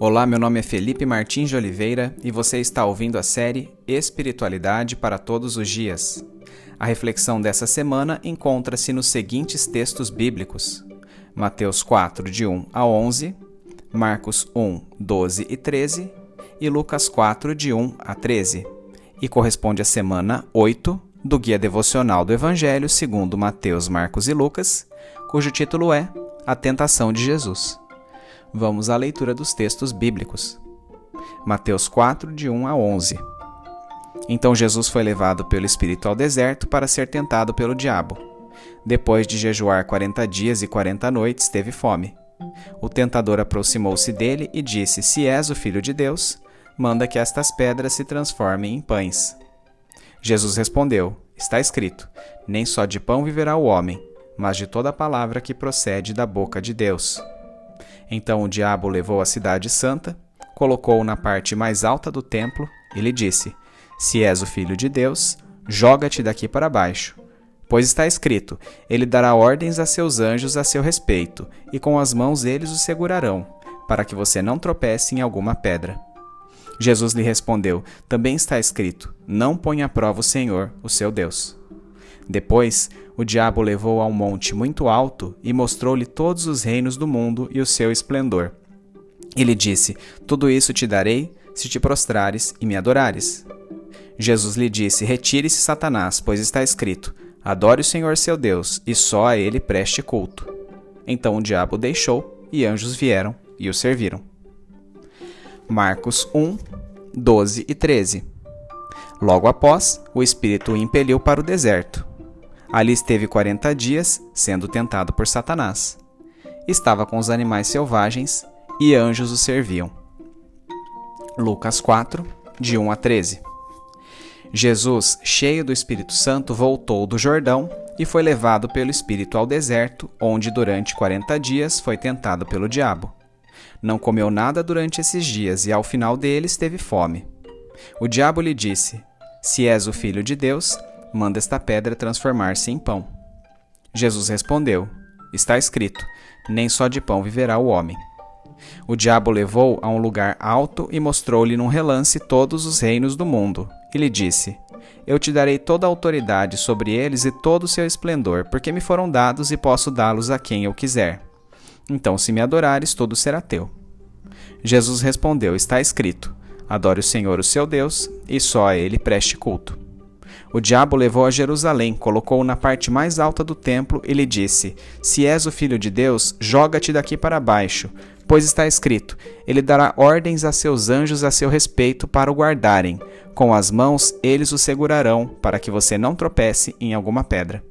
Olá, meu nome é Felipe Martins de Oliveira e você está ouvindo a série Espiritualidade para Todos os Dias. A reflexão dessa semana encontra-se nos seguintes textos bíblicos: Mateus 4, de 1 a 11, Marcos 1, 12 e 13 e Lucas 4, de 1 a 13, e corresponde à semana 8 do Guia Devocional do Evangelho segundo Mateus, Marcos e Lucas, cujo título é A Tentação de Jesus. Vamos à leitura dos textos bíblicos. Mateus 4, de 1 a 11. Então Jesus foi levado pelo Espírito ao deserto para ser tentado pelo diabo. Depois de jejuar quarenta dias e quarenta noites, teve fome. O tentador aproximou-se dele e disse: Se és o filho de Deus, manda que estas pedras se transformem em pães. Jesus respondeu: Está escrito: Nem só de pão viverá o homem, mas de toda palavra que procede da boca de Deus. Então o diabo levou a cidade santa, colocou-o na parte mais alta do templo e lhe disse: Se és o filho de Deus, joga-te daqui para baixo. Pois está escrito: Ele dará ordens a seus anjos a seu respeito, e com as mãos eles o segurarão, para que você não tropece em alguma pedra. Jesus lhe respondeu: Também está escrito: Não ponha à prova o Senhor, o seu Deus. Depois, o diabo levou a um monte muito alto e mostrou-lhe todos os reinos do mundo e o seu esplendor. Ele disse: Tudo isso te darei se te prostrares e me adorares. Jesus lhe disse: Retire-se, Satanás, pois está escrito: Adore o Senhor seu Deus, e só a ele preste culto. Então o diabo o deixou, e anjos vieram e o serviram. Marcos 1, 12 e 13 Logo após, o Espírito o impeliu para o deserto Ali esteve quarenta dias, sendo tentado por Satanás. Estava com os animais selvagens e anjos o serviam. Lucas 4, de 1 a 13. Jesus, cheio do Espírito Santo, voltou do Jordão e foi levado pelo Espírito ao deserto, onde durante quarenta dias foi tentado pelo diabo. Não comeu nada durante esses dias e ao final deles teve fome. O diabo lhe disse: Se és o filho de Deus, manda esta pedra transformar-se em pão. Jesus respondeu: Está escrito: Nem só de pão viverá o homem. O diabo levou a um lugar alto e mostrou-lhe num relance todos os reinos do mundo, e lhe disse: Eu te darei toda a autoridade sobre eles e todo o seu esplendor, porque me foram dados e posso dá-los a quem eu quiser. Então, se me adorares, tudo será teu. Jesus respondeu: Está escrito: Adore o Senhor, o seu Deus, e só a ele preste culto. O diabo levou a Jerusalém, colocou-o na parte mais alta do templo e lhe disse: Se és o filho de Deus, joga-te daqui para baixo, pois está escrito: Ele dará ordens a seus anjos a seu respeito para o guardarem. Com as mãos eles o segurarão, para que você não tropece em alguma pedra.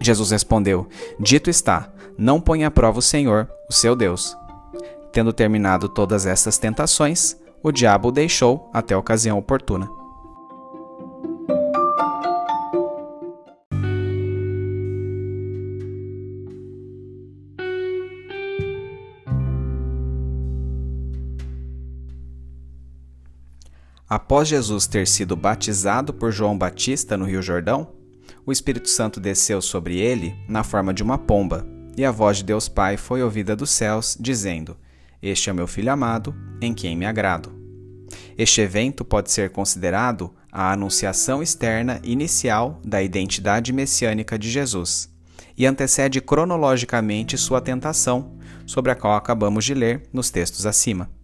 Jesus respondeu: Dito está: Não ponha à prova o Senhor, o seu Deus. Tendo terminado todas estas tentações, o diabo o deixou até a ocasião oportuna. Após Jesus ter sido batizado por João Batista no Rio Jordão, o Espírito Santo desceu sobre ele na forma de uma pomba, e a voz de Deus Pai foi ouvida dos céus, dizendo: Este é meu filho amado, em quem me agrado. Este evento pode ser considerado a anunciação externa inicial da identidade messiânica de Jesus e antecede cronologicamente sua tentação, sobre a qual acabamos de ler nos textos acima.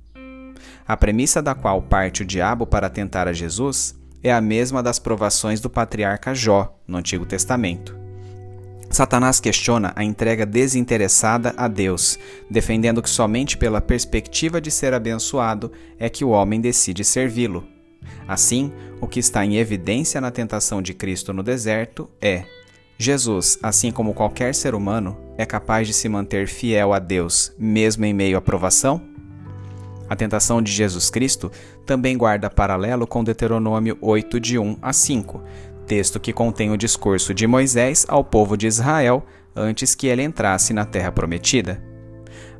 A premissa da qual parte o diabo para tentar a Jesus é a mesma das provações do patriarca Jó no Antigo Testamento. Satanás questiona a entrega desinteressada a Deus, defendendo que somente pela perspectiva de ser abençoado é que o homem decide servi-lo. Assim, o que está em evidência na tentação de Cristo no deserto é: Jesus, assim como qualquer ser humano, é capaz de se manter fiel a Deus, mesmo em meio à provação? A tentação de Jesus Cristo também guarda paralelo com Deuteronômio 8, de 1 a 5, texto que contém o discurso de Moisés ao povo de Israel antes que ele entrasse na terra prometida.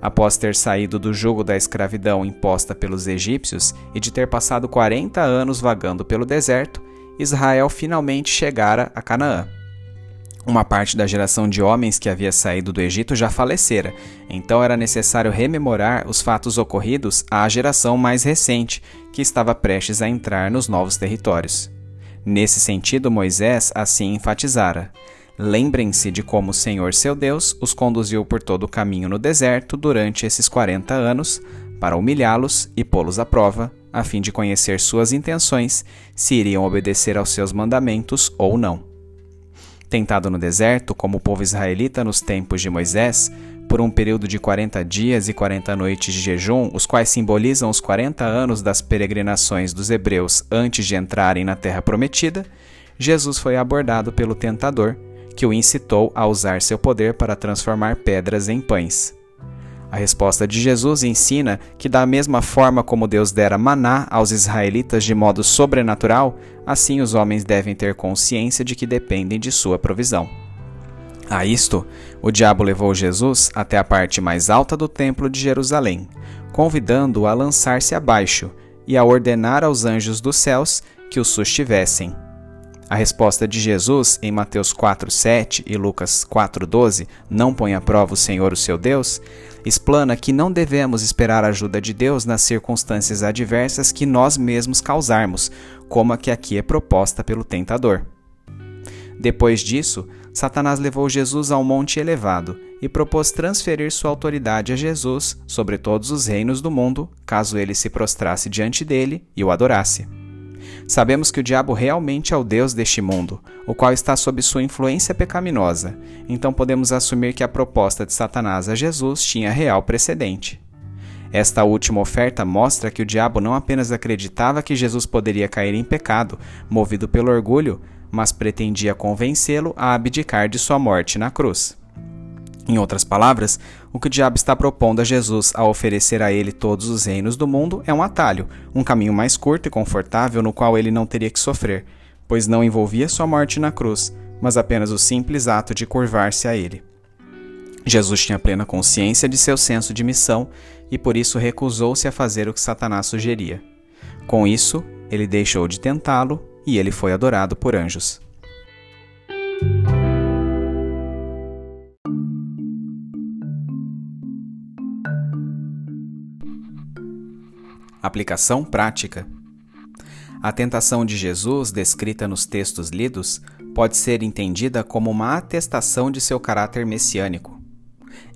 Após ter saído do jugo da escravidão imposta pelos egípcios e de ter passado 40 anos vagando pelo deserto, Israel finalmente chegara a Canaã. Uma parte da geração de homens que havia saído do Egito já falecera, então era necessário rememorar os fatos ocorridos à geração mais recente, que estava prestes a entrar nos novos territórios. Nesse sentido, Moisés assim enfatizara: Lembrem-se de como o Senhor seu Deus os conduziu por todo o caminho no deserto durante esses quarenta anos, para humilhá-los e pô-los à prova, a fim de conhecer suas intenções, se iriam obedecer aos seus mandamentos ou não tentado no deserto, como o povo israelita nos tempos de Moisés, por um período de 40 dias e 40 noites de jejum, os quais simbolizam os 40 anos das peregrinações dos hebreus antes de entrarem na terra prometida, Jesus foi abordado pelo tentador, que o incitou a usar seu poder para transformar pedras em pães. A resposta de Jesus ensina que, da mesma forma como Deus dera maná aos israelitas de modo sobrenatural, assim os homens devem ter consciência de que dependem de sua provisão. A isto, o diabo levou Jesus até a parte mais alta do templo de Jerusalém, convidando-o a lançar-se abaixo e a ordenar aos anjos dos céus que o sustivessem. A resposta de Jesus em Mateus 4:7 e Lucas 4:12, não põe à prova o Senhor o seu Deus, explana que não devemos esperar a ajuda de Deus nas circunstâncias adversas que nós mesmos causarmos, como a que aqui é proposta pelo tentador. Depois disso, Satanás levou Jesus a um monte elevado e propôs transferir sua autoridade a Jesus sobre todos os reinos do mundo, caso ele se prostrasse diante dele e o adorasse. Sabemos que o diabo realmente é o Deus deste mundo, o qual está sob sua influência pecaminosa, então podemos assumir que a proposta de Satanás a Jesus tinha real precedente. Esta última oferta mostra que o diabo não apenas acreditava que Jesus poderia cair em pecado, movido pelo orgulho, mas pretendia convencê-lo a abdicar de sua morte na cruz. Em outras palavras, o que o diabo está propondo a Jesus ao oferecer a ele todos os reinos do mundo é um atalho, um caminho mais curto e confortável no qual ele não teria que sofrer, pois não envolvia sua morte na cruz, mas apenas o simples ato de curvar-se a ele. Jesus tinha plena consciência de seu senso de missão e por isso recusou-se a fazer o que Satanás sugeria. Com isso, ele deixou de tentá-lo e ele foi adorado por anjos. Aplicação prática. A tentação de Jesus, descrita nos textos lidos, pode ser entendida como uma atestação de seu caráter messiânico.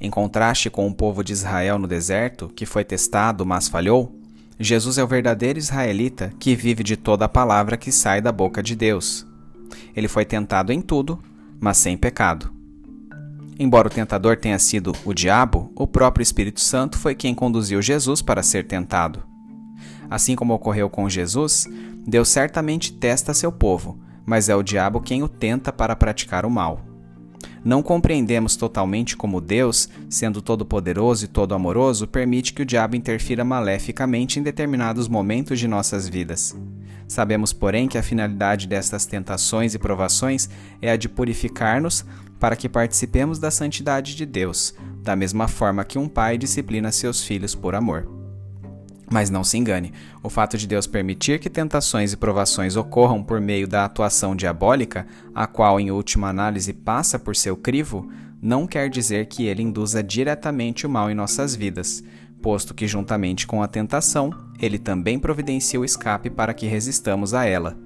Em contraste com o povo de Israel no deserto, que foi testado, mas falhou, Jesus é o verdadeiro israelita que vive de toda a palavra que sai da boca de Deus. Ele foi tentado em tudo, mas sem pecado. Embora o tentador tenha sido o diabo, o próprio Espírito Santo foi quem conduziu Jesus para ser tentado. Assim como ocorreu com Jesus, Deus certamente testa seu povo, mas é o diabo quem o tenta para praticar o mal. Não compreendemos totalmente como Deus, sendo todo-poderoso e todo-amoroso, permite que o diabo interfira maleficamente em determinados momentos de nossas vidas. Sabemos, porém, que a finalidade destas tentações e provações é a de purificar-nos para que participemos da santidade de Deus, da mesma forma que um pai disciplina seus filhos por amor. Mas não se engane, o fato de Deus permitir que tentações e provações ocorram por meio da atuação diabólica, a qual em última análise passa por seu crivo, não quer dizer que ele induza diretamente o mal em nossas vidas, posto que, juntamente com a tentação, ele também providencia o escape para que resistamos a ela.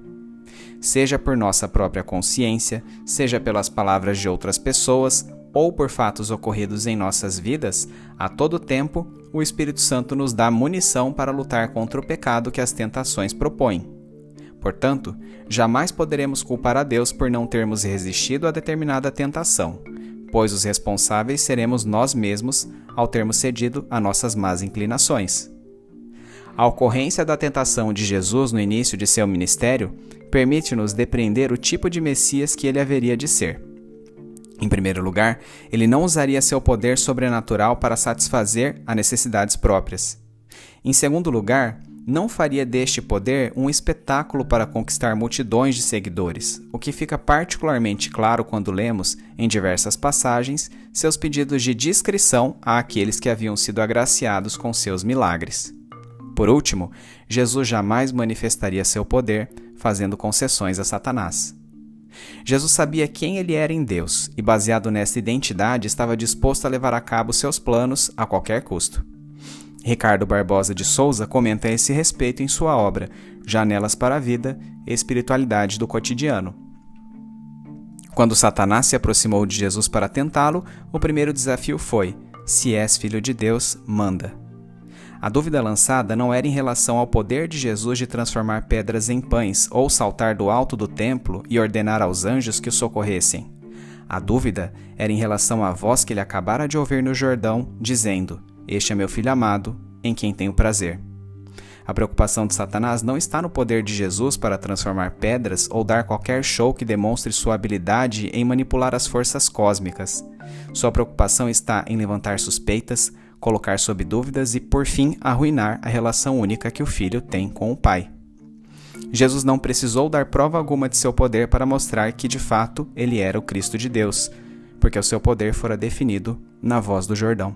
Seja por nossa própria consciência, seja pelas palavras de outras pessoas ou por fatos ocorridos em nossas vidas, a todo tempo o Espírito Santo nos dá munição para lutar contra o pecado que as tentações propõem. Portanto, jamais poderemos culpar a Deus por não termos resistido a determinada tentação, pois os responsáveis seremos nós mesmos ao termos cedido a nossas más inclinações. A ocorrência da tentação de Jesus no início de seu ministério permite-nos depreender o tipo de Messias que ele haveria de ser. Em primeiro lugar, ele não usaria seu poder sobrenatural para satisfazer a necessidades próprias. Em segundo lugar, não faria deste poder um espetáculo para conquistar multidões de seguidores, o que fica particularmente claro quando lemos, em diversas passagens, seus pedidos de discrição àqueles que haviam sido agraciados com seus milagres. Por último, Jesus jamais manifestaria seu poder fazendo concessões a Satanás. Jesus sabia quem ele era em Deus e, baseado nessa identidade, estava disposto a levar a cabo seus planos a qualquer custo. Ricardo Barbosa de Souza comenta esse respeito em sua obra Janelas para a Vida Espiritualidade do Cotidiano. Quando Satanás se aproximou de Jesus para tentá-lo, o primeiro desafio foi: Se és filho de Deus, manda. A dúvida lançada não era em relação ao poder de Jesus de transformar pedras em pães ou saltar do alto do templo e ordenar aos anjos que o socorressem. A dúvida era em relação à voz que ele acabara de ouvir no Jordão, dizendo: Este é meu filho amado, em quem tenho prazer. A preocupação de Satanás não está no poder de Jesus para transformar pedras ou dar qualquer show que demonstre sua habilidade em manipular as forças cósmicas. Sua preocupação está em levantar suspeitas, colocar sob dúvidas e, por fim, arruinar a relação única que o filho tem com o pai. Jesus não precisou dar prova alguma de seu poder para mostrar que, de fato, ele era o Cristo de Deus, porque o seu poder fora definido na voz do Jordão.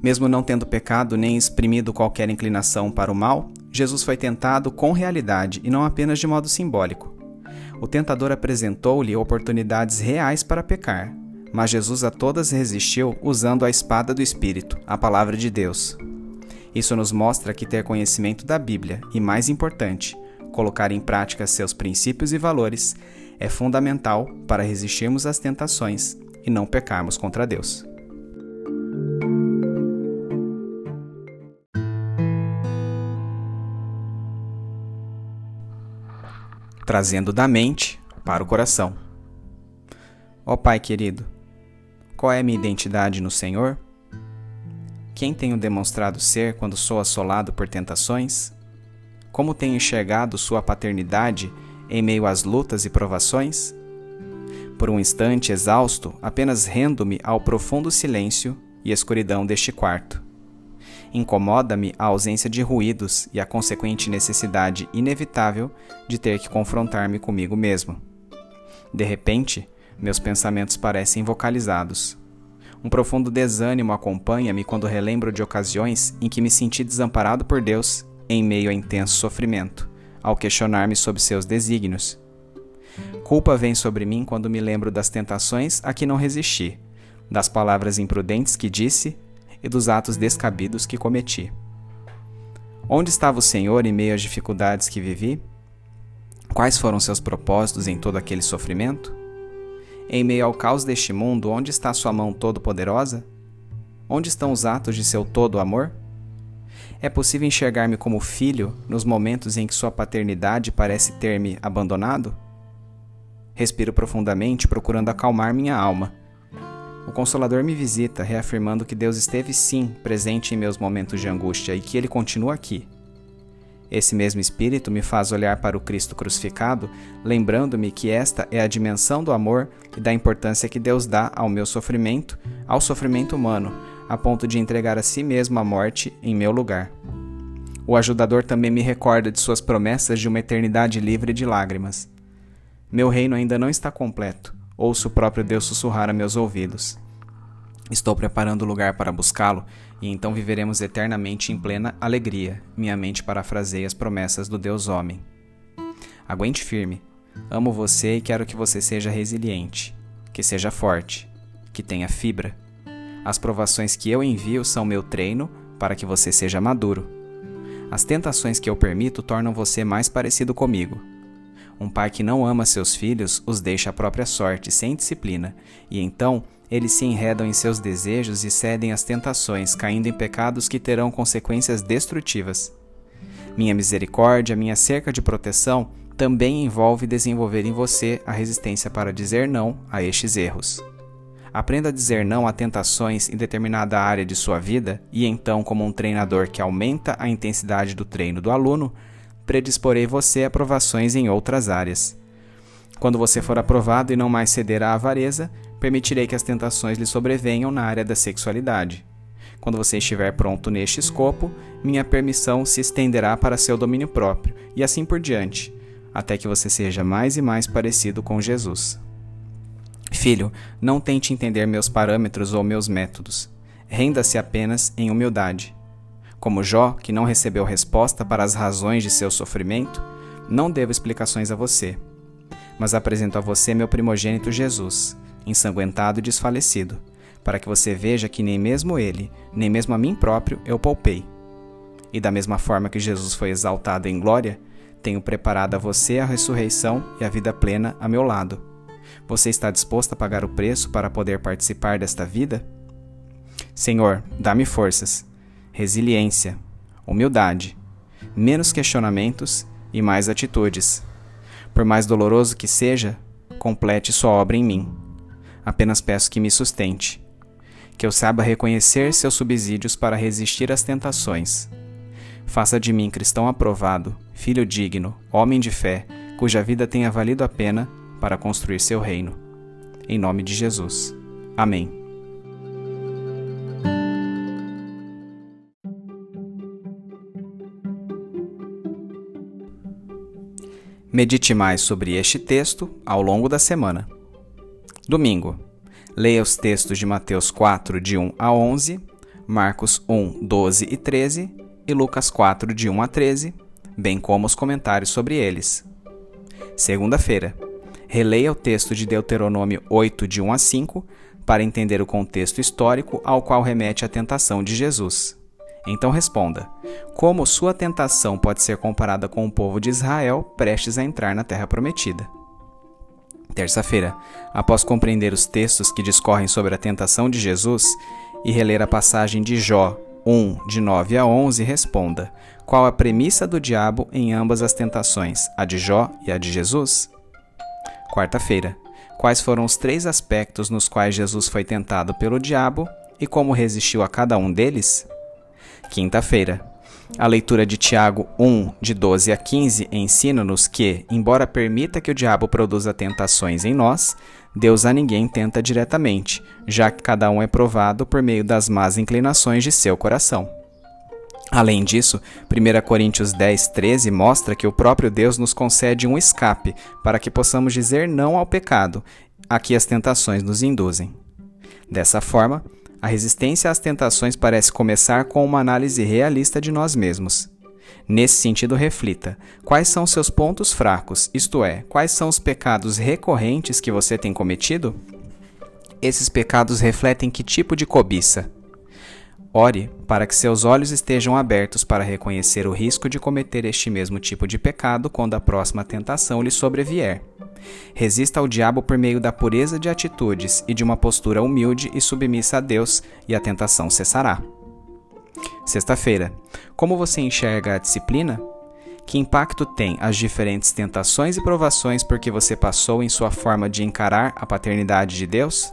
Mesmo não tendo pecado nem exprimido qualquer inclinação para o mal, Jesus foi tentado com realidade e não apenas de modo simbólico. O tentador apresentou-lhe oportunidades reais para pecar, mas Jesus a todas resistiu usando a espada do Espírito, a palavra de Deus. Isso nos mostra que ter conhecimento da Bíblia e, mais importante, colocar em prática seus princípios e valores é fundamental para resistirmos às tentações e não pecarmos contra Deus. Trazendo da mente para o coração. Ó Pai querido, qual é minha identidade no Senhor? Quem tenho demonstrado ser quando sou assolado por tentações? Como tenho enxergado Sua paternidade em meio às lutas e provações? Por um instante exausto, apenas rendo-me ao profundo silêncio e escuridão deste quarto. Incomoda-me a ausência de ruídos e a consequente necessidade inevitável de ter que confrontar-me comigo mesmo. De repente, meus pensamentos parecem vocalizados. Um profundo desânimo acompanha-me quando relembro de ocasiões em que me senti desamparado por Deus em meio a intenso sofrimento, ao questionar-me sobre seus desígnios. Culpa vem sobre mim quando me lembro das tentações a que não resisti, das palavras imprudentes que disse e dos atos descabidos que cometi. Onde estava o Senhor em meio às dificuldades que vivi? Quais foram seus propósitos em todo aquele sofrimento? Em meio ao caos deste mundo, onde está sua mão todo-poderosa? Onde estão os atos de seu todo amor? É possível enxergar-me como filho nos momentos em que sua paternidade parece ter me abandonado? Respiro profundamente, procurando acalmar minha alma. O Consolador me visita, reafirmando que Deus esteve sim presente em meus momentos de angústia e que Ele continua aqui, esse mesmo Espírito me faz olhar para o Cristo crucificado, lembrando-me que esta é a dimensão do amor e da importância que Deus dá ao meu sofrimento, ao sofrimento humano, a ponto de entregar a si mesmo a morte em meu lugar. O ajudador também me recorda de suas promessas de uma eternidade livre de lágrimas. Meu reino ainda não está completo, ouço o próprio Deus sussurrar a meus ouvidos. Estou preparando o lugar para buscá-lo e então viveremos eternamente em plena alegria. Minha mente parafraseia as promessas do Deus homem. Aguente firme. Amo você e quero que você seja resiliente, que seja forte, que tenha fibra. As provações que eu envio são meu treino para que você seja maduro. As tentações que eu permito tornam você mais parecido comigo. Um pai que não ama seus filhos os deixa à própria sorte, sem disciplina, e então eles se enredam em seus desejos e cedem às tentações, caindo em pecados que terão consequências destrutivas. Minha misericórdia, minha cerca de proteção, também envolve desenvolver em você a resistência para dizer não a estes erros. Aprenda a dizer não a tentações em determinada área de sua vida e então, como um treinador que aumenta a intensidade do treino do aluno, predisporei você a provações em outras áreas. Quando você for aprovado e não mais ceder à avareza, permitirei que as tentações lhe sobrevenham na área da sexualidade. Quando você estiver pronto neste escopo, minha permissão se estenderá para seu domínio próprio, e assim por diante, até que você seja mais e mais parecido com Jesus. Filho, não tente entender meus parâmetros ou meus métodos. Renda-se apenas em humildade. Como Jó, que não recebeu resposta para as razões de seu sofrimento, não devo explicações a você mas apresento a você meu primogênito Jesus, ensanguentado e desfalecido, para que você veja que nem mesmo ele, nem mesmo a mim próprio eu poupei. E da mesma forma que Jesus foi exaltado em glória, tenho preparado a você a ressurreição e a vida plena a meu lado. Você está disposto a pagar o preço para poder participar desta vida? Senhor, dá-me forças, resiliência, humildade, menos questionamentos e mais atitudes. Por mais doloroso que seja, complete sua obra em mim. Apenas peço que me sustente, que eu saiba reconhecer seus subsídios para resistir às tentações. Faça de mim cristão aprovado, filho digno, homem de fé, cuja vida tenha valido a pena para construir seu reino. Em nome de Jesus. Amém. Medite mais sobre este texto ao longo da semana. Domingo. Leia os textos de Mateus 4, de 1 a 11, Marcos 1, 12 e 13 e Lucas 4, de 1 a 13, bem como os comentários sobre eles. Segunda-feira. Releia o texto de Deuteronômio 8, de 1 a 5, para entender o contexto histórico ao qual remete a tentação de Jesus. Então responda: como sua tentação pode ser comparada com o povo de Israel prestes a entrar na terra prometida? Terça-feira, após compreender os textos que discorrem sobre a tentação de Jesus e reler a passagem de Jó 1, de 9 a 11, responda: qual a premissa do diabo em ambas as tentações, a de Jó e a de Jesus? Quarta-feira, quais foram os três aspectos nos quais Jesus foi tentado pelo diabo e como resistiu a cada um deles? Quinta-feira. A leitura de Tiago 1, de 12 a 15, ensina-nos que, embora permita que o diabo produza tentações em nós, Deus a ninguém tenta diretamente, já que cada um é provado por meio das más inclinações de seu coração. Além disso, 1 Coríntios 10, 13 mostra que o próprio Deus nos concede um escape para que possamos dizer não ao pecado, a que as tentações nos induzem. Dessa forma, a resistência às tentações parece começar com uma análise realista de nós mesmos. Nesse sentido, reflita: quais são seus pontos fracos, isto é, quais são os pecados recorrentes que você tem cometido? Esses pecados refletem que tipo de cobiça? Ore para que seus olhos estejam abertos para reconhecer o risco de cometer este mesmo tipo de pecado quando a próxima tentação lhe sobrevier. Resista ao diabo por meio da pureza de atitudes e de uma postura humilde e submissa a Deus, e a tentação cessará. Sexta-feira. Como você enxerga a disciplina? Que impacto tem as diferentes tentações e provações porque você passou em sua forma de encarar a paternidade de Deus?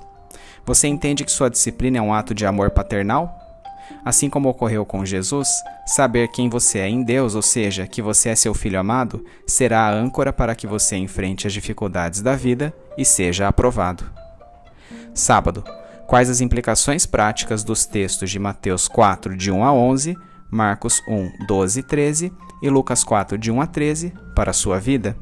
Você entende que sua disciplina é um ato de amor paternal? Assim como ocorreu com Jesus, saber quem você é em Deus, ou seja, que você é seu filho amado, será a âncora para que você enfrente as dificuldades da vida e seja aprovado. Sábado. Quais as implicações práticas dos textos de Mateus 4, de 1 a 11, Marcos 1, 12 e 13 e Lucas 4, de 1 a 13 para a sua vida?